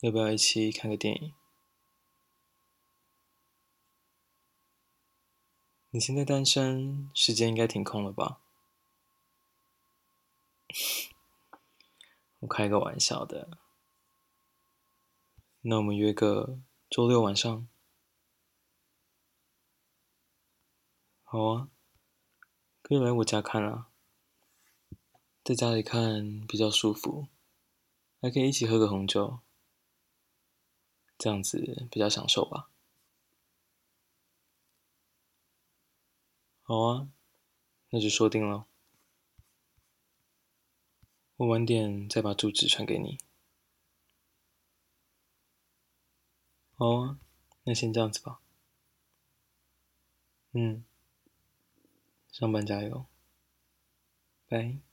要不要一起看个电影？你现在单身，时间应该挺空了吧？我开个玩笑的。那我们约个周六晚上。好啊，可以来我家看啊，在家里看比较舒服，还可以一起喝个红酒。这样子比较享受吧。好啊，那就说定了。我晚点再把住址传给你。好啊，那先这样子吧。嗯，上班加油，拜。